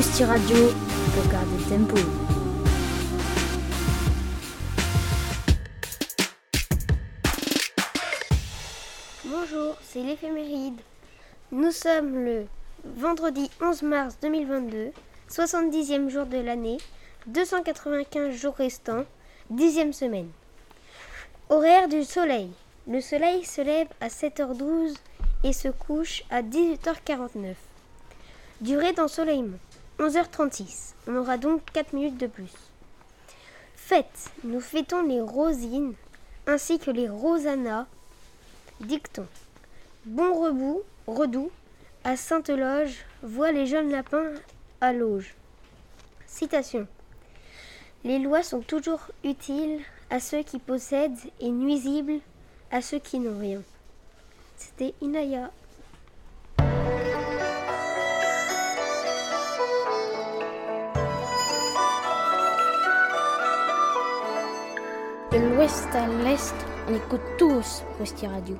Pour garder tempo. Bonjour, c'est l'éphéméride. Nous sommes le vendredi 11 mars 2022, 70e jour de l'année, 295 jours restants, 10e semaine. Horaire du soleil. Le soleil se lève à 7h12 et se couche à 18h49. Durée d'ensoleillement 11h36. On aura donc 4 minutes de plus. Fête. Nous fêtons les rosines ainsi que les rosanas. Dicton. Bon rebou, redoux, à Sainte-Loge, voit les jeunes lapins à l'auge. Citation. Les lois sont toujours utiles à ceux qui possèdent et nuisibles à ceux qui n'ont rien. C'était Inaya. De l'ouest à l'est, on écoute tous Rousti Radio.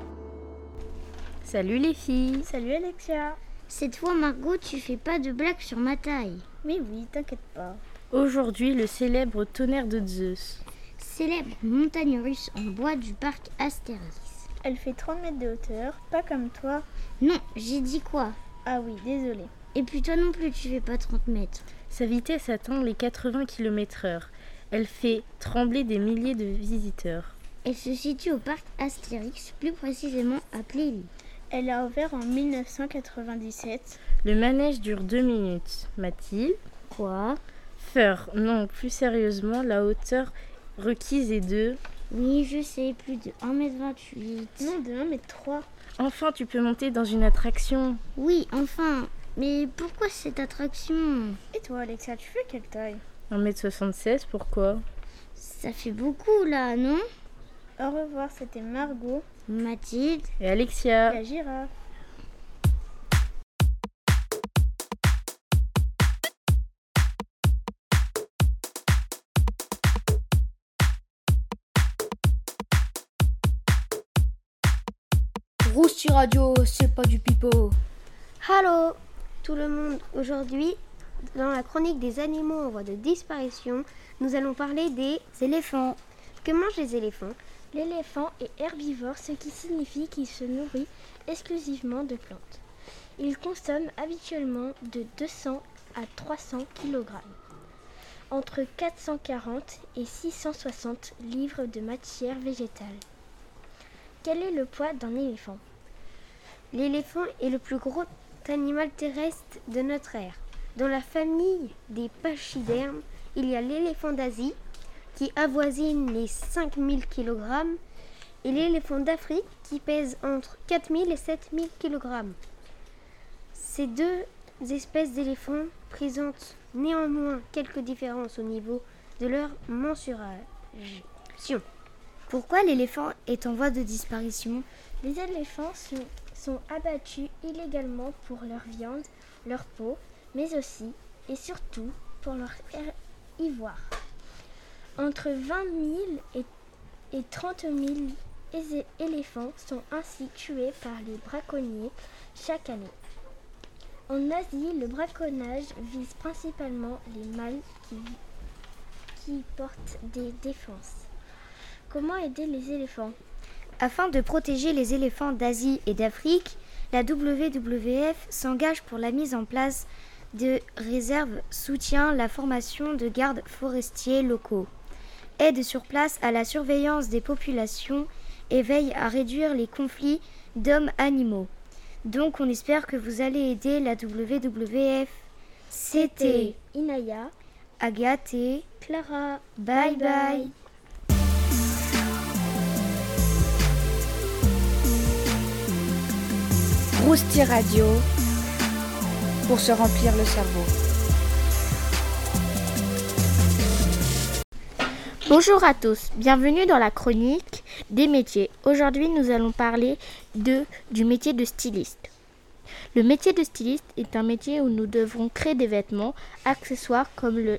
Salut les filles. Salut Alexia. Cette fois, Margot, tu fais pas de blagues sur ma taille. Mais oui, t'inquiète pas. Aujourd'hui, le célèbre tonnerre de Zeus. Célèbre montagne russe en bois du parc Astérix. Elle fait 30 mètres de hauteur, pas comme toi. Non, j'ai dit quoi? Ah oui, désolé. Et puis toi non plus, tu fais pas 30 mètres. Sa vitesse atteint les 80 km/h. Elle fait trembler des milliers de visiteurs. Elle se situe au parc Astérix, plus précisément à Plély. Elle a ouvert en 1997. Le manège dure deux minutes. Mathilde Quoi? Feur. Non, plus sérieusement, la hauteur requise est de... Oui, je sais, plus de 1m28. Non, de 1m3. Enfin, tu peux monter dans une attraction. Oui, enfin. Mais pourquoi cette attraction? Et toi, Alexia, tu fais quelle taille? 1m76, pourquoi? Ça fait beaucoup là, non? Au revoir, c'était Margot. Mathilde. Et Alexia La girafe. Rousti Radio, c'est pas du pipeau. Hallo tout le monde. Aujourd'hui, dans la chronique des animaux en voie de disparition, nous allons parler des éléphants. Que mangent les éléphants L'éléphant est herbivore, ce qui signifie qu'il se nourrit exclusivement de plantes. Il consomme habituellement de 200 à 300 kg, entre 440 et 660 livres de matière végétale. Quel est le poids d'un éléphant? L'éléphant est le plus gros animal terrestre de notre ère. Dans la famille des pachydermes, il y a l'éléphant d'Asie qui avoisine les 5000 kg et l'éléphant d'Afrique qui pèse entre 4000 et 7000 kg. Ces deux espèces d'éléphants présentent néanmoins quelques différences au niveau de leur mensuration. Pourquoi l'éléphant est en voie de disparition? Les éléphants sont, sont abattus illégalement pour leur viande, leur peau, mais aussi et surtout pour leur ivoire. Entre 20 000 et, et 30 000 ésé- éléphants sont ainsi tués par les braconniers chaque année. En Asie, le braconnage vise principalement les mâles qui, qui portent des défenses. Comment aider les éléphants? Afin de protéger les éléphants d'Asie et d'Afrique, la WWF s'engage pour la mise en place de réserves, soutient la formation de gardes forestiers locaux, aide sur place à la surveillance des populations et veille à réduire les conflits d'hommes-animaux. Donc on espère que vous allez aider la WWF. C'était Inaya, Agathe et Clara. bye bye. Rousti Radio pour se remplir le cerveau. Bonjour à tous, bienvenue dans la chronique des métiers. Aujourd'hui, nous allons parler de, du métier de styliste. Le métier de styliste est un métier où nous devrons créer des vêtements, accessoires comme le,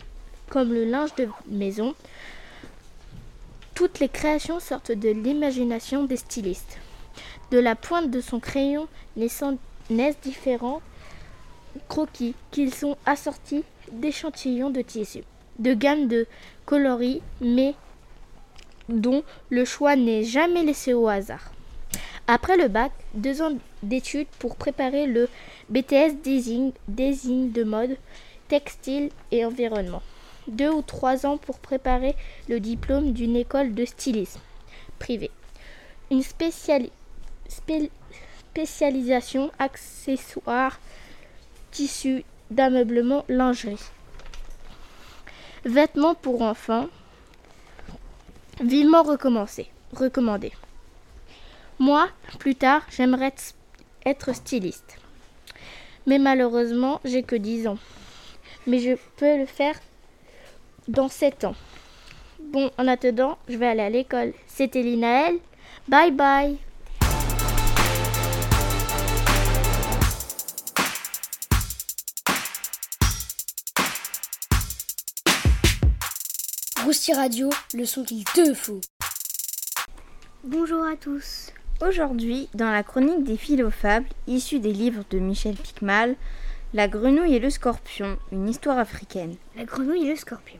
comme le linge de maison. Toutes les créations sortent de l'imagination des stylistes. De la pointe de son crayon naissent différents croquis qu'ils sont assortis d'échantillons de tissu, de gammes de coloris, mais dont le choix n'est jamais laissé au hasard. Après le bac, deux ans d'études pour préparer le BTS Design, de mode, textile et environnement. Deux ou trois ans pour préparer le diplôme d'une école de stylisme privée. Une spéciali- spé- spécialisation accessoires, tissus, d'ameublement, lingerie. Vêtements pour enfants. Vivement recommencé, recommandé. Moi, plus tard, j'aimerais être- styliste. Mais malheureusement, j'ai que 10 ans. Mais je peux le faire dans 7 ans. Bon, en attendant, je vais aller à l'école. C'était Linaël. Bye bye. Rousti Radio, le son qu'il te faut. Bonjour à tous. Aujourd'hui, dans la chronique des philofables, issue des livres de Michel Picmal, La grenouille et le scorpion, une histoire africaine. La grenouille et le scorpion.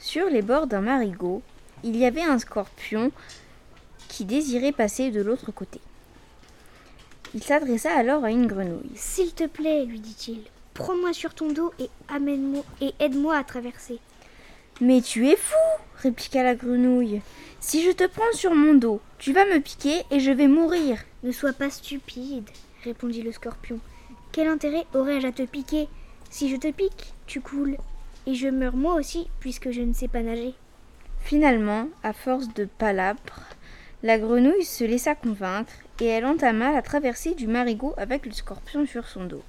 Sur les bords d'un marigot, il y avait un scorpion qui désirait passer de l'autre côté. Il s'adressa alors à une grenouille. S'il te plaît, lui dit-il, prends-moi sur ton dos et amène-moi et aide-moi à traverser. Mais tu es fou répliqua la grenouille. Si je te prends sur mon dos, tu vas me piquer et je vais mourir. Ne sois pas stupide, répondit le scorpion. Quel intérêt aurais-je à te piquer Si je te pique, tu coules. Et je meurs moi aussi, puisque je ne sais pas nager. Finalement, à force de palabres, la grenouille se laissa convaincre et elle entama la traversée du marigot avec le scorpion sur son dos.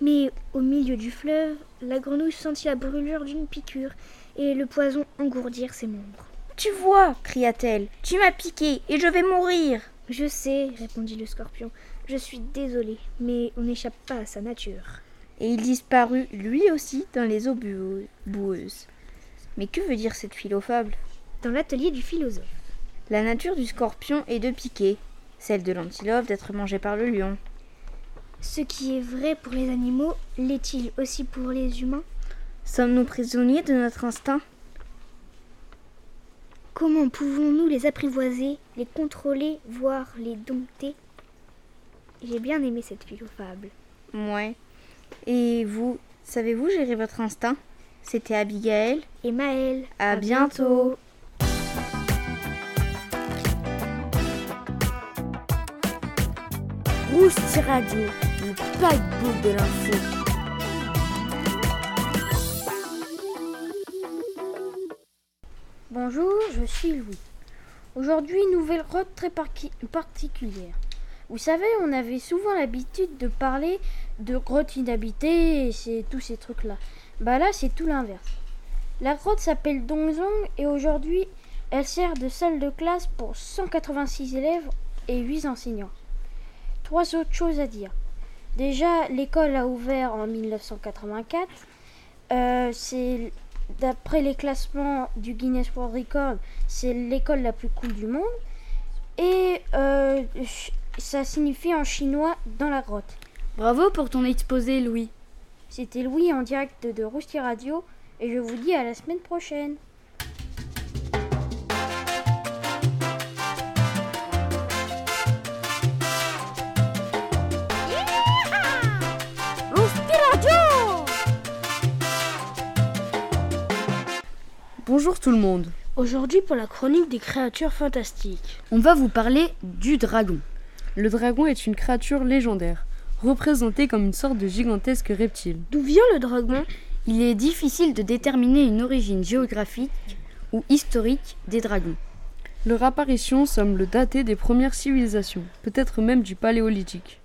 Mais au milieu du fleuve, la grenouille sentit la brûlure d'une piqûre et le poison engourdir ses membres. Tu vois, cria-t-elle, tu m'as piqué et je vais mourir. Je sais, répondit le scorpion. Je suis désolé, mais on n'échappe pas à sa nature. Et il disparut lui aussi dans les eaux boueuses. Mais que veut dire cette philofable Dans l'atelier du philosophe. La nature du scorpion est de piquer, celle de l'antilope d'être mangé par le lion. Ce qui est vrai pour les animaux, l'est-il aussi pour les humains? Sommes-nous prisonniers de notre instinct? Comment pouvons-nous les apprivoiser, les contrôler, voire les dompter? J'ai bien aimé cette philofable. Ouais. Et vous, savez-vous gérer votre instinct? C'était Abigail. Et Maël, À bientôt. Radio, le paquebot de l'info. Bonjour, je suis Louis. Aujourd'hui, nouvelle grotte très particulière. Vous savez, on avait souvent l'habitude de parler de grottes inhabitées et tous ces trucs-là. Bah là, c'est tout l'inverse. La grotte s'appelle Dongzong et aujourd'hui, elle sert de salle de classe pour 186 élèves et 8 enseignants. Trois autres choses à dire. Déjà, l'école a ouvert en 1984. Euh, c'est d'après les classements du Guinness World Record, c'est l'école la plus cool du monde. Et euh, ça signifie en chinois dans la grotte. Bravo pour ton exposé, Louis. C'était Louis en direct de Rousti Radio et je vous dis à la semaine prochaine. Bonjour tout le monde. Aujourd'hui, pour la chronique des créatures fantastiques. On va vous parler du dragon. Le dragon est une créature légendaire, représentée comme une sorte de gigantesque reptile. D'où vient le dragon? Il est difficile de déterminer une origine géographique ou historique des dragons. Leur apparition semble dater des premières civilisations, peut-être même du paléolithique.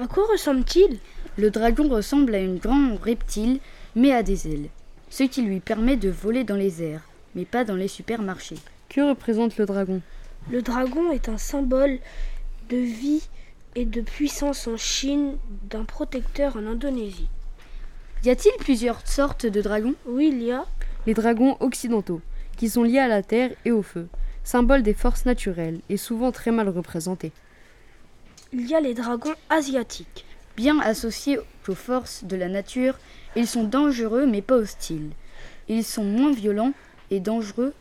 À quoi ressemble-t-il? Le dragon ressemble à une grande reptile, mais a des ailes, ce qui lui permet de voler dans les airs, mais pas dans les supermarchés. Que représente le dragon? Le dragon est un symbole de vie et de puissance en Chine, d'un protecteur en Indonésie. Y a-t-il plusieurs sortes de dragons? Oui, il y a Les dragons occidentaux, qui sont liés à la terre et au feu, symbole des forces naturelles et souvent très mal représentés. il y a les dragons asiatiques. Bien associés aux forces de la nature, ils sont dangereux mais pas hostiles. Ils sont moins violents et dangereux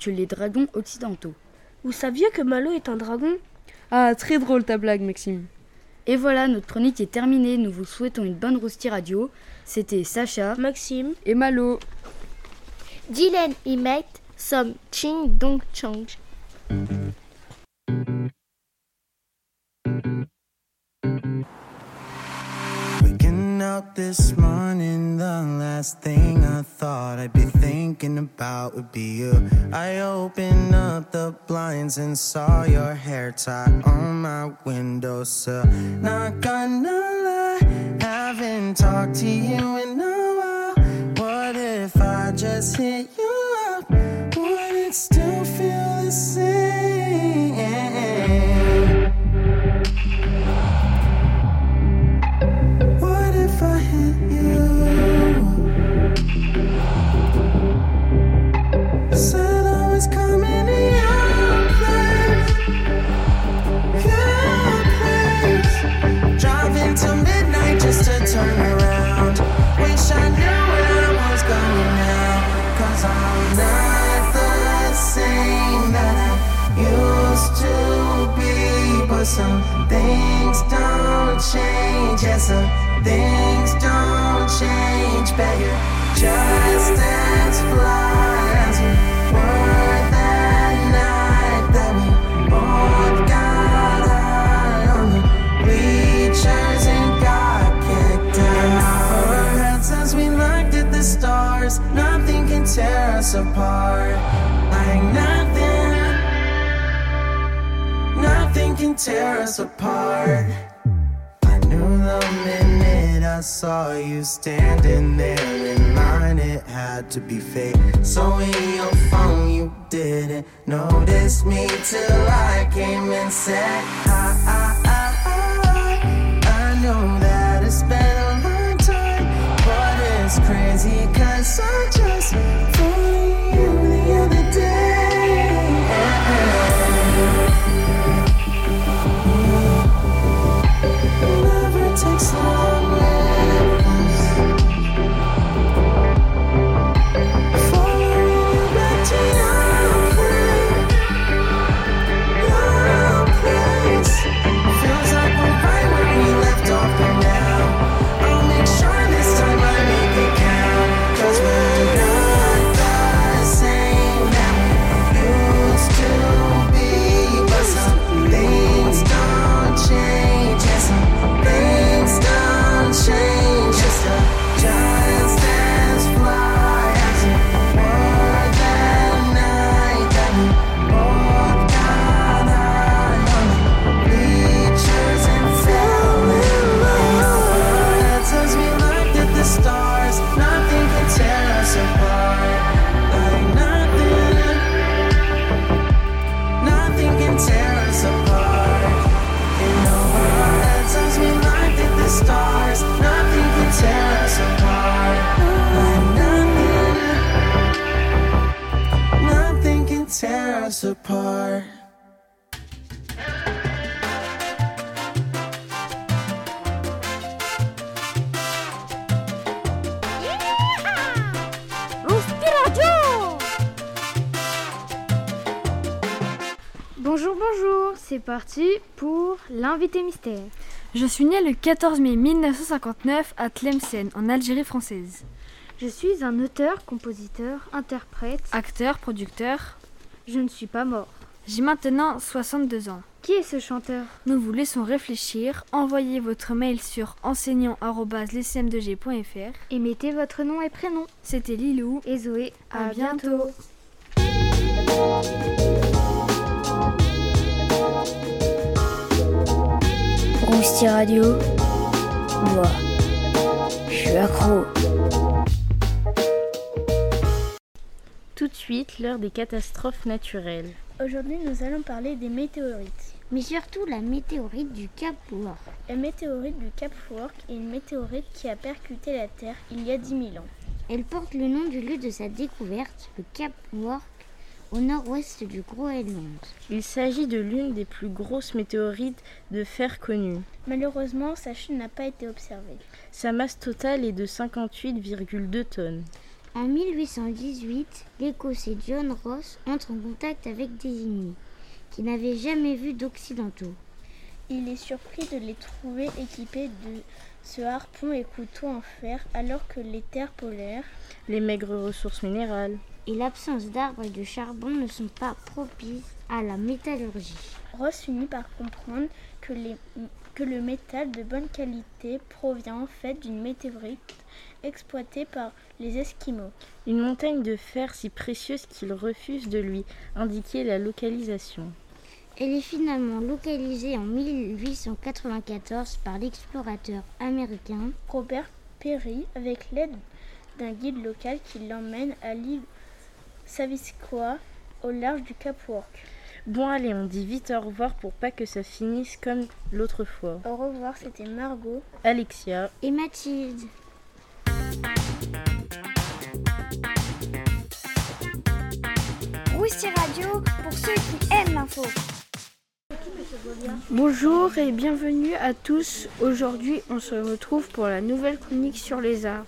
que les dragons occidentaux. Vous saviez que Malo est un dragon? Ah, très drôle ta blague, Maxime. Et voilà, notre chronique est terminée. Nous vous souhaitons une bonne roustie radio. C'était Sacha, Maxime et Malo. Dylan et Matt sommes Ching Dong Chang. Up this morning, the last thing I thought I'd be thinking about would be you. I opened up the blinds and saw your hair tie on my windowsill. Not gonna lie, haven't talked to you in a while. What if I just hit you up? Would it still feel the same? Tear us apart. I knew the minute I saw you standing there in line, it had to be fake. So in your phone, you didn't notice me till I came and said, I, I, I, I, I know that it's been a long time, but it's crazy cause I just c'est parti pour l'invité mystère. Je suis né le 14 mai 1959 à Tlemcen, en Algérie française. Je suis un auteur, compositeur, interprète. Acteur, producteur. Je ne suis pas mort. J'ai maintenant 62 ans. Qui est ce chanteur? Nous vous laissons réfléchir. Envoyez votre mail sur enseignant.lescm2g.fr Et mettez votre nom et prénom. C'était Lilou. Et Zoé, à, À bientôt. Rousti Radio. Moi, je suis accro. Tout de suite, l'heure des catastrophes naturelles. Aujourd'hui, nous allons parler des météorites. Mais surtout la météorite du Cap War. La météorite du Cap Fork est une météorite qui a percuté la Terre il y a 10 000 ans. Elle porte le nom du lieu de sa découverte, le Cap War, au nord-ouest du Groenland. Il s'agit de l'une des plus grosses météorites de fer connues. Malheureusement, sa chute n'a pas été observée. Sa masse totale est de 58,2 tonnes. En 1818, l'Écossais John Ross entre en contact avec des Inuits qui n'avaient jamais vu d'Occidentaux. Il est surpris de les trouver équipés de ce harpon et couteau en fer alors que les terres polaires, Les maigres ressources minérales. Et l'absence d'arbres et de charbon ne sont pas propices à la métallurgie. Ross finit par comprendre que, les- que le métal de bonne qualité provient en fait d'une météorite exploitée par les Esquimaux. Une montagne de fer si précieuse qu'il refuse de lui indiquer la localisation. Elle est finalement localisée en 1894 par l'explorateur américain Robert Perry avec l'aide d'un guide local qui l'emmène à l'île Saviscoa au large du Cap Work. Bon allez, on dit vite au revoir pour pas que ça finisse comme l'autre fois. Au revoir, c'était Margot. Alexia, et Mathilde. Rousti Radio pour ceux qui aiment l'info. Bonjour et bienvenue à tous. Aujourd'hui, on se retrouve pour la nouvelle chronique sur les arbres.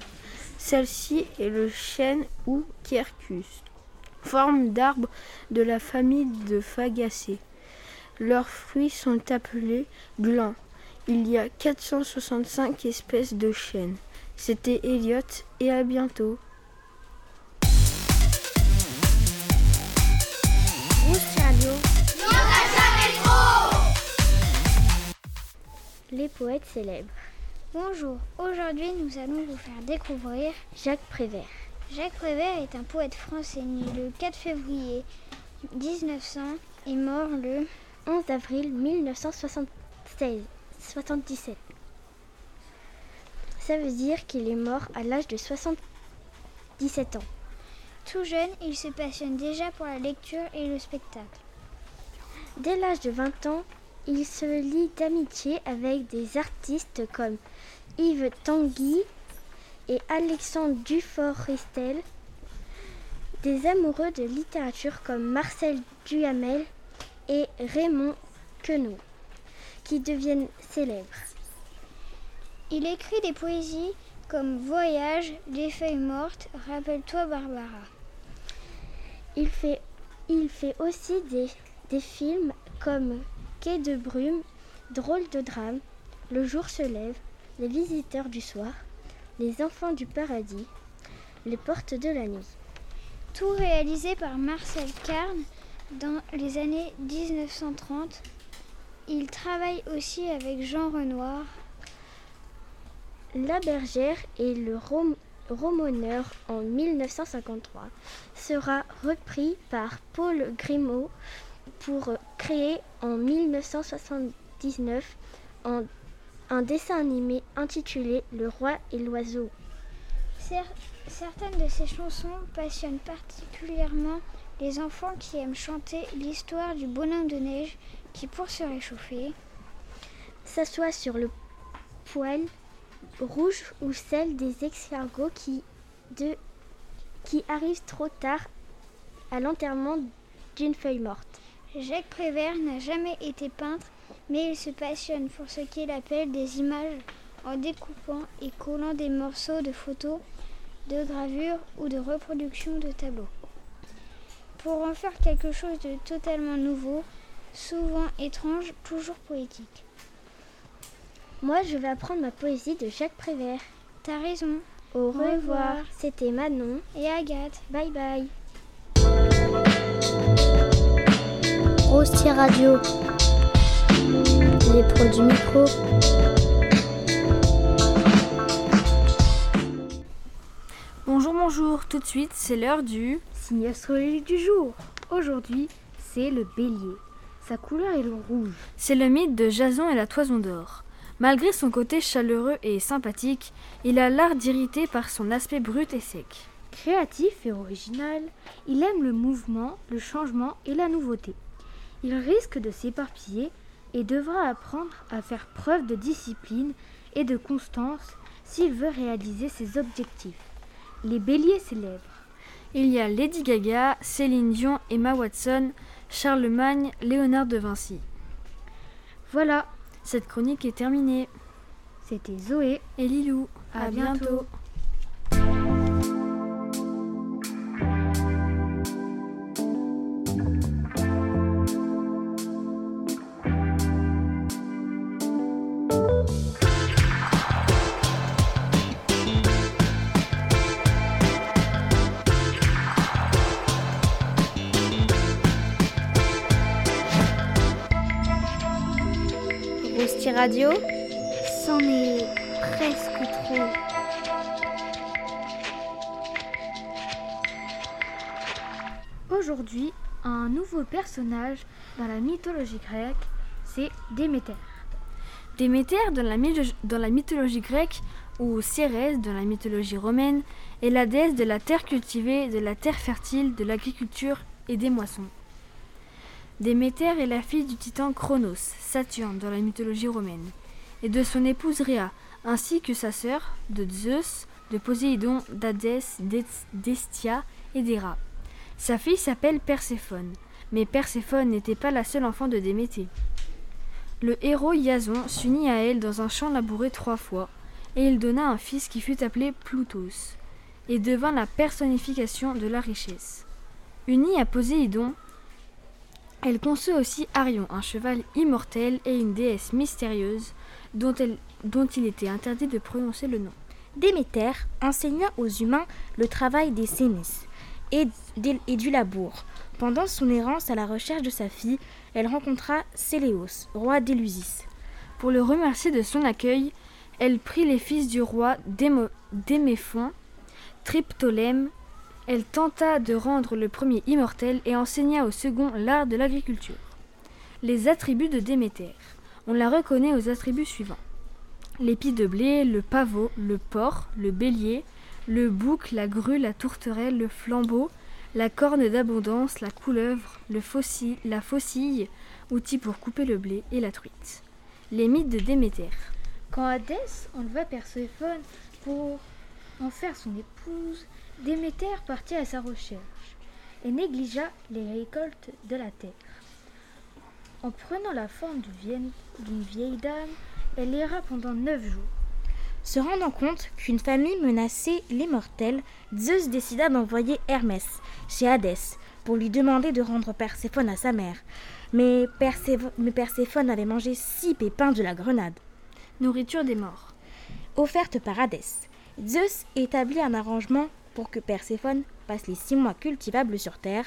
Celle-ci est le chêne ou quercus, forme d'arbre de la famille de Fagacées. Leurs fruits sont appelés glands. Il y a 465 espèces de chênes. C'était Elliot et à bientôt. Les poètes célèbres. Bonjour, aujourd'hui nous allons vous faire découvrir Jacques Prévert. Jacques Prévert est un poète français né le 4 février 1900 et mort le 11 avril 1976. 77. Ça veut dire qu'il est mort à l'âge de 77 ans. Tout jeune, il se passionne déjà pour la lecture et le spectacle. Dès l'âge de 20 ans, il se lie d'amitié avec des artistes comme Yves Tanguy et Alexandre Duforestel, des amoureux de littérature comme Marcel Duhamel et Raymond Queneau, qui deviennent célèbres. Il écrit des poésies comme Voyage, Les feuilles mortes, Rappelle-toi Barbara. Il fait, aussi des, des films comme Quai de brume, Drôle de drame, Le jour se lève, Les visiteurs du soir, Les enfants du paradis, Les portes de la nuit. Tout réalisé par Marcel Carne dans les années 1930. Il travaille aussi avec Jean Renoir. La bergère et le rom- romoneur en 1953 sera repris par Paul Grimaud pour créer en 1979 un, un dessin animé intitulé Le roi et l'oiseau. Cer- Certaines de ses chansons passionnent particulièrement les enfants qui aiment chanter l'histoire du bonhomme de neige qui, pour se réchauffer, s'assoit sur le poêle rouge ou celle des escargots qui, de, qui arrivent trop tard à l'enterrement d'une feuille morte. Jacques Prévert n'a jamais été peintre, mais il se passionne pour ce qu'il appelle des images en découpant et collant des morceaux de photos, de gravures ou de reproductions de tableaux. Pour en faire quelque chose de totalement nouveau, souvent étrange, toujours poétique. Moi, je vais apprendre ma poésie de Jacques Prévert. T'as raison. Au revoir. revoir. C'était Manon. Et Agathe. Bye bye. Rosti Radio. Les pros du micro. Bonjour, bonjour. Tout de suite, c'est l'heure du Signe astrologique du jour. Aujourd'hui, c'est le bélier. Sa couleur est le rouge. C'est le mythe de Jason et la toison d'or. Malgré son côté chaleureux et sympathique, il a l'art d'irriter par son aspect brut et sec. Créatif et original, il aime le mouvement, le changement et la nouveauté. Il risque de s'éparpiller et devra apprendre à faire preuve de discipline et de constance s'il veut réaliser ses objectifs. Les béliers célèbres. Il y a Lady Gaga, Céline Dion, Emma Watson, Charlemagne, Léonard de Vinci. Voilà, cette chronique est terminée. C'était Zoé et Lilou. À, bientôt. Radio, c'en presque trop. Aujourd'hui, un nouveau personnage dans la mythologie grecque, c'est Déméter. Déméter, dans la, dans la mythologie grecque, ou Cérès dans la mythologie romaine, est la déesse de la terre cultivée, de la terre fertile, de l'agriculture et des moissons. Déméter est la fille du titan Chronos, Saturne dans la mythologie romaine, et de son épouse Rhea, ainsi que sa sœur, de Zeus, de Poséidon, d'Hadès, d'Hestia et d'Héra. Sa fille s'appelle Perséphone, mais Perséphone n'était pas la seule enfant de Déméter. Le héros Iason s'unit à elle dans un champ labouré trois fois, et il donna un fils qui fut appelé Ploutos, et devint la personnification de la richesse. Unie à Poséidon, elle conçut aussi Arion, un cheval immortel et une déesse mystérieuse dont, elle- dont il était interdit de prononcer le nom. Déméter enseigna aux humains le travail des sémis et, du labour. Pendant son errance à la recherche de sa fille, elle rencontra Séléos, roi d'Élusis. Pour le remercier de son accueil, elle prit les fils du roi Déméphon, Triptolème. Elle tenta de rendre le premier immortel et enseigna au second l'art de l'agriculture. Les attributs de Déméter. On la reconnaît aux attributs suivants. L'épi de blé, le pavot, le porc, le bélier, le bouc, la grue, la tourterelle, le flambeau, la corne d'abondance, la couleuvre, le faucille, la faucille, outil pour couper le blé, et la truite. Les mythes de Déméter. Quand Hadès enleva Perséphone pour en faire son épouse, Déméter partit à sa recherche et négligea les récoltes de la terre. En prenant la forme d'une vieille dame, elle erra pendant neuf jours. Se rendant compte qu'une famille menaçait les mortels, Zeus décida d'envoyer Hermès chez Hadès pour lui demander de rendre Perséphone à sa mère. Mais, mais Perséphone avait mangé six pépins de la grenade. Nourriture des morts. Offerte par Hadès, Zeus établit un arrangement pour que Perséphone passe les six mois cultivables sur Terre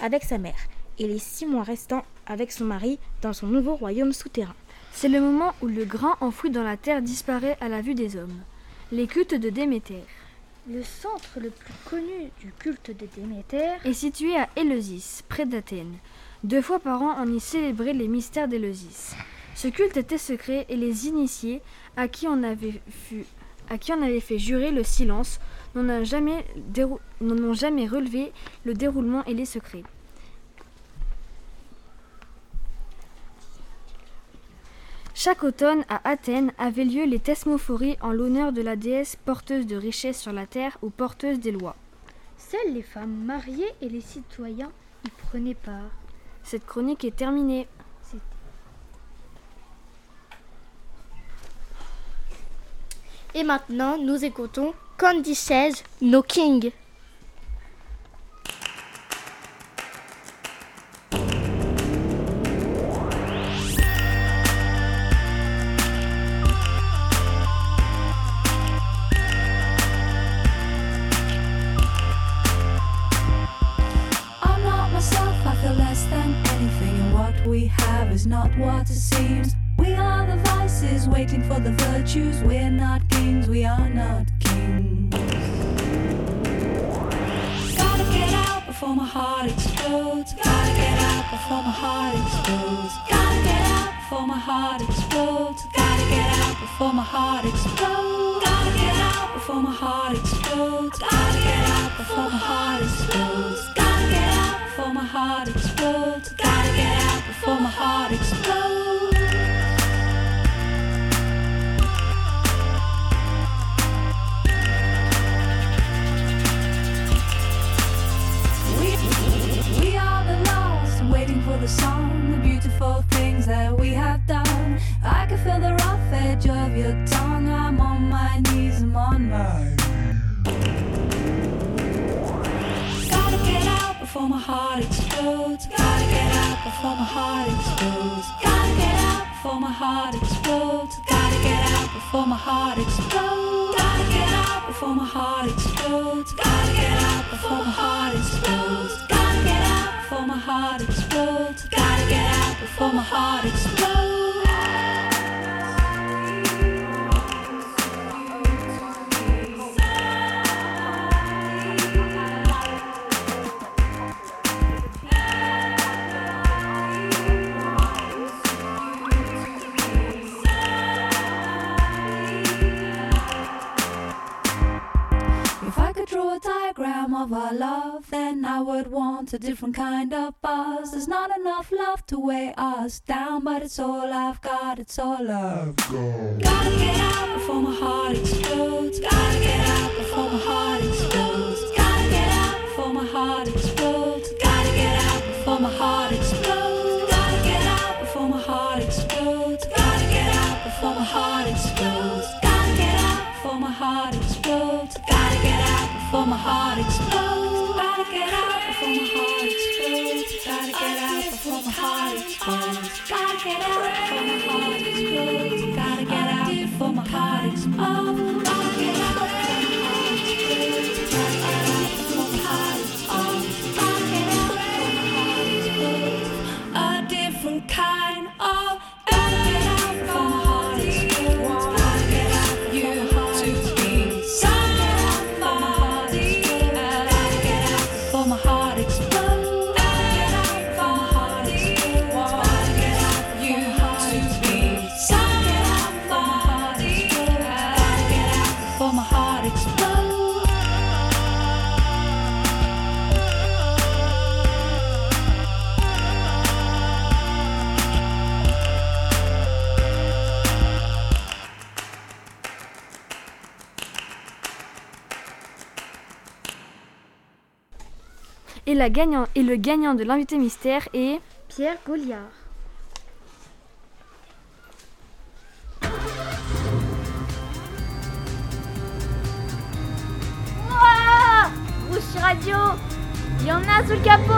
avec sa mère et les six mois restants avec son mari dans son nouveau royaume souterrain. C'est le moment où le grain enfoui dans la terre disparaît à la vue des hommes. Les cultes de Déméter. Le centre le plus connu du culte de Déméter est situé à Éleusis, près d'Athènes. Deux fois par an, on y célébrait les mystères d'Éleusis. Ce culte était secret et les initiés, à qui on avait, fu- à qui on avait fait jurer le silence, n'en ont jamais, dérou- n'en ont jamais relevé le déroulement et les secrets. Chaque automne, à Athènes, avaient lieu les thesmophories en l'honneur de la déesse porteuse de richesses sur la terre ou porteuse des lois. Seules les femmes mariées et les citoyens y prenaient part. Cette chronique est terminée. Et maintenant, nous écoutons Candy Says No King. the beautiful things that we have done. I can feel the rough edge of your tongue. I'm on my knees, I'm on my. Gotta get out before my heart explodes. Gotta get out before my heart explodes. Gotta get out before my heart explodes. Gotta get out before my heart explodes. Gotta get out before my heart explodes. Gotta get out before my heart explodes. Before my heart explodes. Gotta get out before my heart explodes. If I could draw a diagram of our love, then I would want a different kind of buzz. There's not enough love to weigh us down, but it's all I've got, it's all I've got. Gotta get out before my heart explodes. Gotta get out before my heart explodes. Gotta get out before my heart explodes. Gotta get out before my heart explodes. Gotta get out before my heart explodes. Gotta get out before my heart explodes. Gotta get out before my heart explodes. Gotta get out before my heart explodes. Gotta get out before my heart explodes. Gotta get out before my heart explodes. Gotta get out before my heart explodes. Gotta get out before my heart explodes. Et, la gagnant, et le gagnant de l'invité mystère est Pierre Goliard. Ouah Rouge Radio Il y en a sous le capot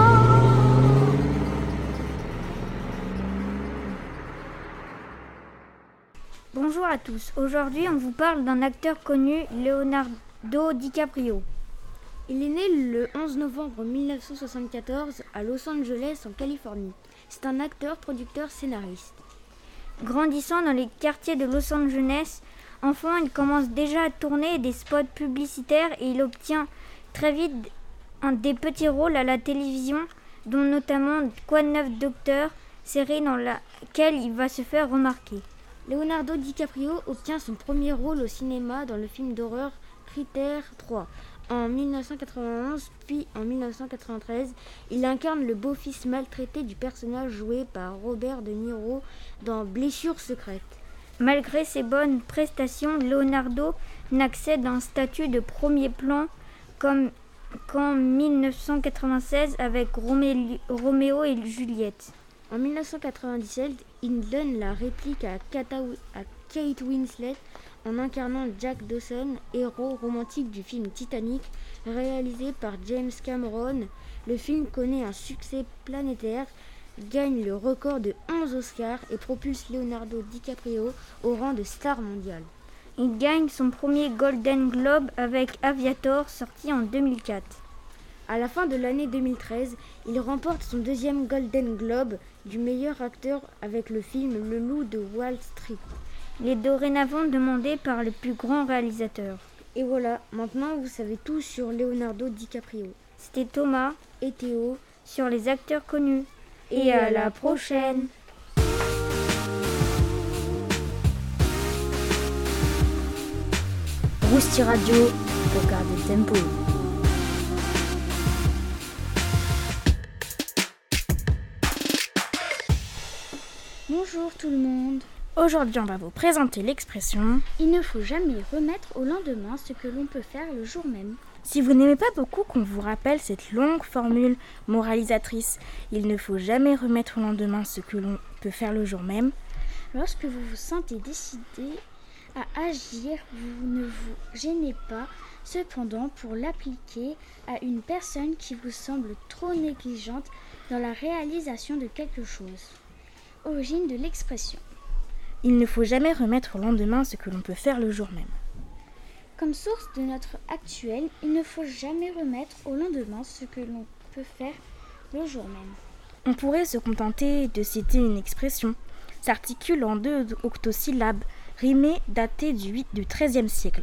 Bonjour à tous. Aujourd'hui, on vous parle d'un acteur connu, Leonardo DiCaprio. Il est né le 11 novembre 1974 à Los Angeles, en Californie. C'est un acteur, producteur, scénariste. Grandissant dans les quartiers de Los Angeles, enfant, il commence déjà à tourner des spots publicitaires et il obtient très vite un des petits rôles à la télévision, dont notamment Quoi de neuf Docteur, série dans laquelle il va se faire remarquer. Leonardo DiCaprio obtient son premier rôle au cinéma dans le film d'horreur Critère 3 en 1991, puis en 1993, il incarne le beau-fils maltraité du personnage joué par Robert De Niro dans Blessure secrète. Malgré ses bonnes prestations, Leonardo n'accède à un statut de premier plan qu'en 1996 avec Romé- Roméo et Juliette. En 1997, il donne la réplique à, Kata- à Kate Winslet en incarnant Jack Dawson, héros romantique du film Titanic, réalisé par James Cameron. Le film connaît un succès planétaire, gagne le record de 11 Oscars et propulse Leonardo DiCaprio au rang de star mondiale. Il gagne son premier Golden Globe avec Aviator sorti en 2004. À la fin de l'année 2013, il remporte son deuxième Golden Globe du meilleur acteur avec le film Le Loup de Wall Street. Il est dorénavant demandé par les plus grands réalisateurs. Et voilà, maintenant vous savez tout sur Leonardo DiCaprio. C'était Thomas et Théo sur les acteurs connus. Et à la prochaine. Rousti Radio pour garder le tempo. Bonjour tout le monde. Aujourd'hui, on va vous présenter l'expression Il ne faut jamais remettre au lendemain ce que l'on peut faire le jour même. Si vous n'aimez pas beaucoup qu'on vous rappelle cette longue formule moralisatrice, il ne faut jamais remettre au lendemain ce que l'on peut faire le jour même, Lorsque vous vous sentez décidé à agir, vous ne vous gênez pas cependant pour l'appliquer à une personne qui vous semble trop négligente dans la réalisation de quelque chose. Origine de l'expression. Il ne faut jamais remettre au lendemain ce que l'on peut faire le jour même. Comme source de notre actuel, il ne faut jamais remettre au lendemain ce que l'on peut faire le jour même. On pourrait se contenter de citer une expression, s'articule en deux octosyllabes, rimée, datée du 8 du XIIIe siècle.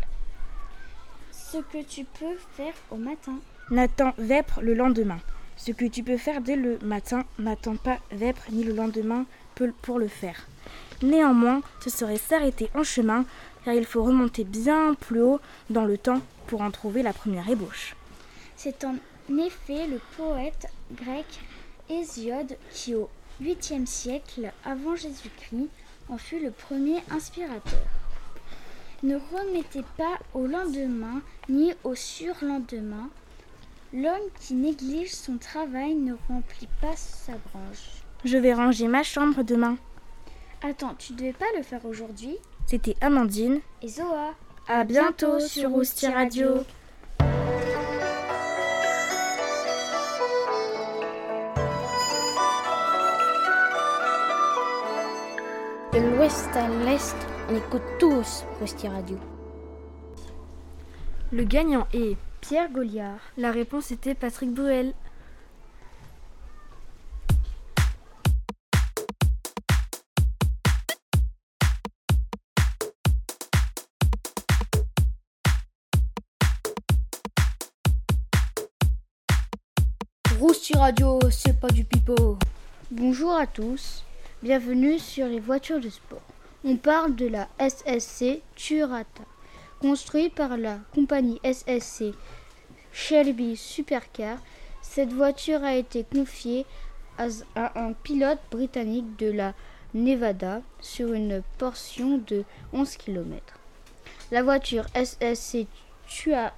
Ce que tu peux faire au matin. N'attends vêpres le lendemain. Ce que tu peux faire dès le matin, n'attends pas vêpres ni le lendemain pour le faire. Néanmoins, ce serait s'arrêter en chemin, car il faut remonter bien plus haut dans le temps pour en trouver la première ébauche. C'est en effet le poète grec Hésiode qui, au 8e siècle avant Jésus-Christ, en fut le premier inspirateur. Ne remettez pas au lendemain ni au surlendemain. L'homme qui néglige son travail ne remplit pas sa branche. Je vais ranger ma chambre demain. Attends, tu devais pas le faire aujourd'hui C'était Amandine et Zoa. À bientôt sur Rousti Radio. De l'ouest à l'est, on écoute tous Rousti Radio. Le gagnant est Pierre Goliard. La réponse était Patrick Bruel. Radio, c'est pas du pipeau. Bonjour à tous, bienvenue sur les voitures de sport. On parle de la SSC Turata, construite par la compagnie SSC Shelby Supercar. Cette voiture a été confiée à un pilote britannique de la Nevada sur une portion de 11 km. La voiture SSC Tua-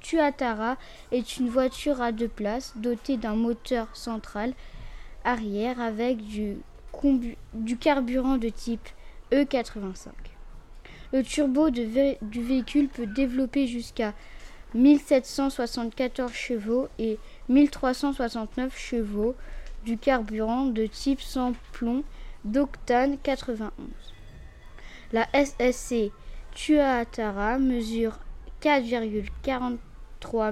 Tuatara est une voiture à deux places dotée d'un moteur central arrière avec du, carburant de type E85. Le turbo du véhicule peut développer jusqu'à 1774 chevaux et 1369 chevaux du carburant de type sans plomb d'octane 91. La SSC Tuatara mesure 4,43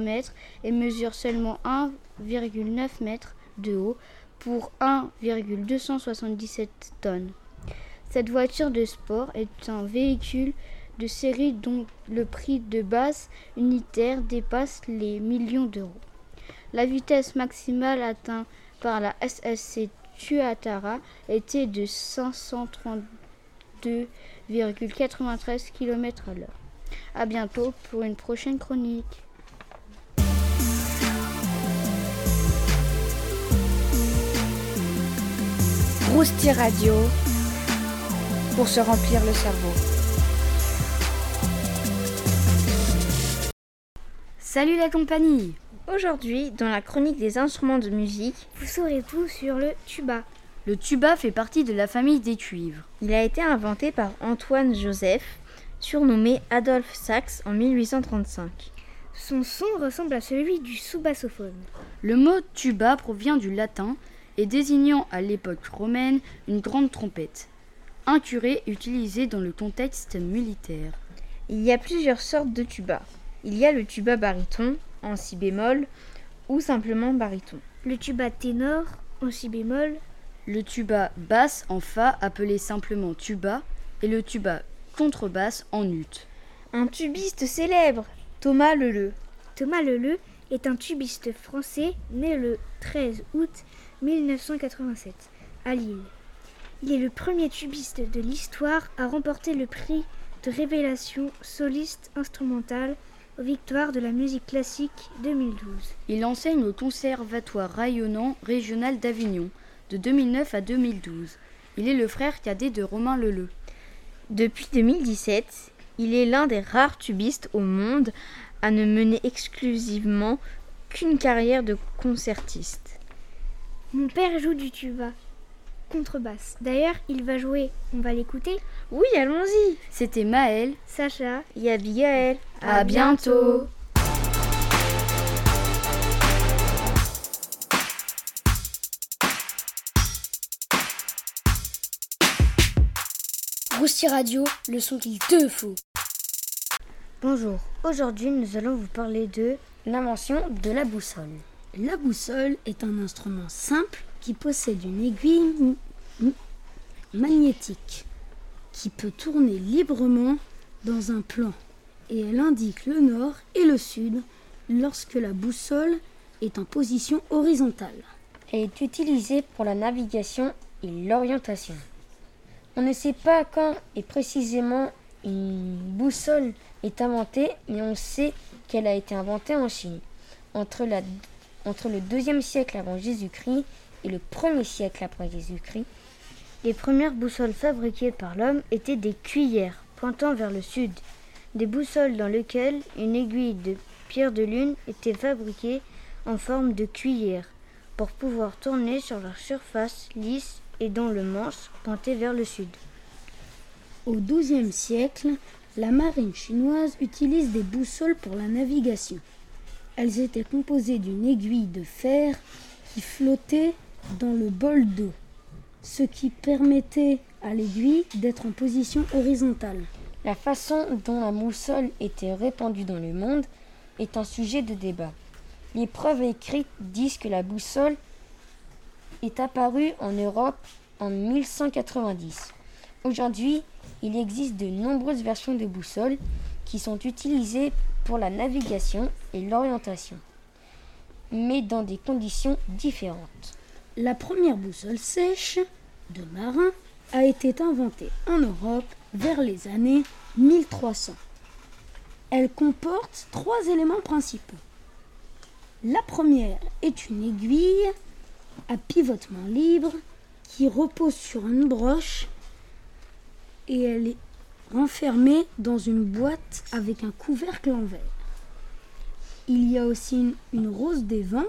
mètres et mesure seulement 1,9 mètres de haut pour 1,277 tonnes. Cette voiture de sport est un véhicule de série dont le prix de base unitaire dépasse les millions d'euros. La vitesse maximale atteinte par la SSC Tuatara était de 532,93 km à l'heure. A bientôt pour une prochaine chronique. Rousti Radio pour se remplir le cerveau. Salut la compagnie Aujourd'hui, dans la chronique des instruments de musique, Vous saurez tout sur le tuba. Le tuba fait partie de la famille des cuivres. il a été inventé par Antoine Joseph, surnommé Adolphe Sax en 1835. Son son ressemble à celui du sous-bassophone. Le mot tuba provient du latin et désignant à l'époque romaine une grande trompette. Un curé utilisé dans le contexte militaire. Il y a plusieurs sortes de tuba. Il y a le tuba baryton en si bémol ou simplement baryton. Le tuba ténor en si bémol. Le tuba basse en fa appelé simplement tuba et le tuba contrebasse en ut. Un tubiste célèbre, Thomas Leleu. Thomas Leleu est un tubiste français né le 13 août 1987 à Lille. Il est le premier tubiste de l'histoire à remporter le prix de révélation soliste instrumentale aux victoires de la musique classique 2012. Il enseigne au Conservatoire rayonnant régional d'Avignon de 2009 à 2012. Il est le frère cadet de Romain Leleu. Depuis 2017, il est l'un des rares tubistes au monde à ne mener exclusivement qu'une carrière de concertiste. Mon père joue du tuba. contrebasse. D'ailleurs, il va jouer. On va l'écouter Oui, allons-y. C'était Maël, Sacha et Abigail. À bientôt. Rousti Radio, le son qu'il te faut. Bonjour, aujourd'hui nous allons vous parler de L'invention de la boussole. La boussole est un instrument simple qui possède une aiguille magnétique qui peut tourner librement dans un plan et elle indique le nord et le sud lorsque la boussole est en position horizontale. Elle est utilisée pour la navigation et l'orientation. On ne sait pas quand et précisément une boussole est inventée, mais on sait qu'elle a été inventée en Chine entre le deuxième siècle avant Jésus-Christ et le premier siècle après Jésus-Christ. Les premières boussoles fabriquées par l'homme étaient des cuillères pointant vers le sud, des boussoles dans lesquelles une aiguille de pierre de lune était fabriquée en forme de cuillère pour pouvoir tourner sur leur surface lisse et dont le manche pointait vers le sud. Au XIIe siècle, la marine chinoise utilise des boussoles pour la navigation. Elles étaient composées d'une aiguille de fer qui flottait dans le bol d'eau, ce qui permettait à l'aiguille d'être en position horizontale. La façon dont la boussole était répandue dans le monde est un sujet de débat. Les preuves écrites disent que la boussole est apparue en Europe en 1190. Aujourd'hui, il existe de nombreuses versions de boussoles qui sont utilisées pour la navigation et l'orientation, mais dans des conditions différentes. La première boussole sèche de marin a été inventée en Europe vers les années 1300. Elle comporte trois éléments principaux. La première est une aiguille à pivotement libre qui repose sur une broche et elle est renfermée dans une boîte avec un couvercle en verre. Il y a aussi une, une rose des vents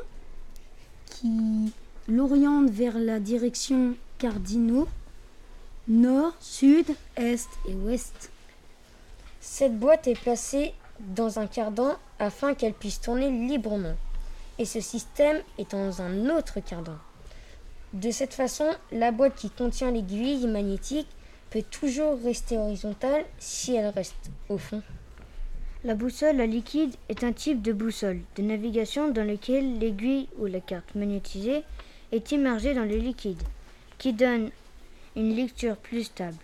qui l'oriente vers la direction cardinaux nord, sud, est et ouest. Cette boîte est placée dans un cardan afin qu'elle puisse tourner librement. Et ce système est dans un autre cardan. De cette façon, la boîte qui contient l'aiguille magnétique peut toujours rester horizontale si elle reste au fond. La boussole à liquide est un type de boussole de navigation dans lequel l'aiguille ou la carte magnétisée est immergée dans le liquide, qui donne une lecture plus stable.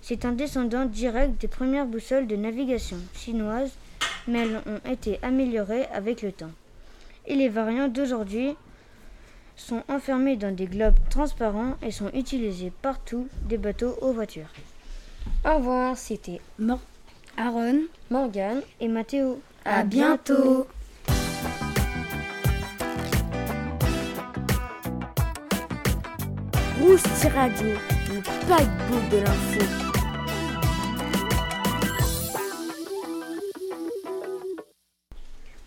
C'est un descendant direct des premières boussoles de navigation chinoises, mais elles ont été améliorées avec le temps. Et les variantes d'aujourd'hui sont enfermées dans des globes transparents et sont utilisées partout, des bateaux aux voitures. Au revoir, c'était Mor Aaron, Morgane et Mathéo. À bientôt. Rousti Radio, le paquebot de l'info.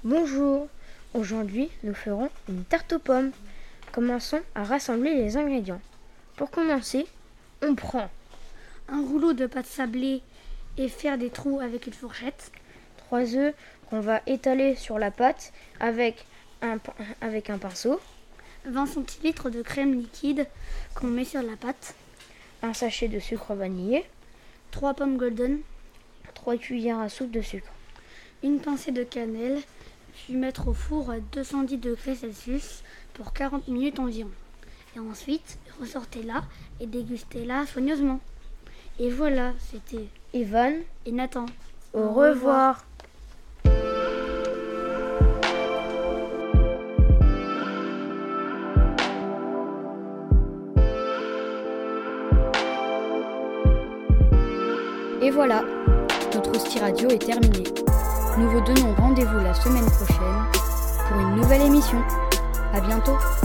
Bonjour, aujourd'hui nous ferons une tarte aux pommes. Commençons à rassembler les ingrédients. Pour commencer, on prend un rouleau de pâte sablée et faire des trous avec une fourchette. 3 œufs qu'on va étaler sur la pâte avec un, avec un pinceau. 20 centilitres de crème liquide qu'on met sur la pâte. Un sachet de sucre vanillé. 3 pommes golden. 3 cuillères à soupe de sucre. Une pincée de cannelle, puis mettre au four à 210 degrés Celsius pour 40 minutes environ. Et ensuite, ressortez-la et dégustez-la soigneusement. Et voilà, c'était Evan et Nathan. Au, revoir. Et voilà, notre Hostie Radio est terminé. Nous vous donnons rendez-vous la semaine prochaine pour une nouvelle émission. À bientôt.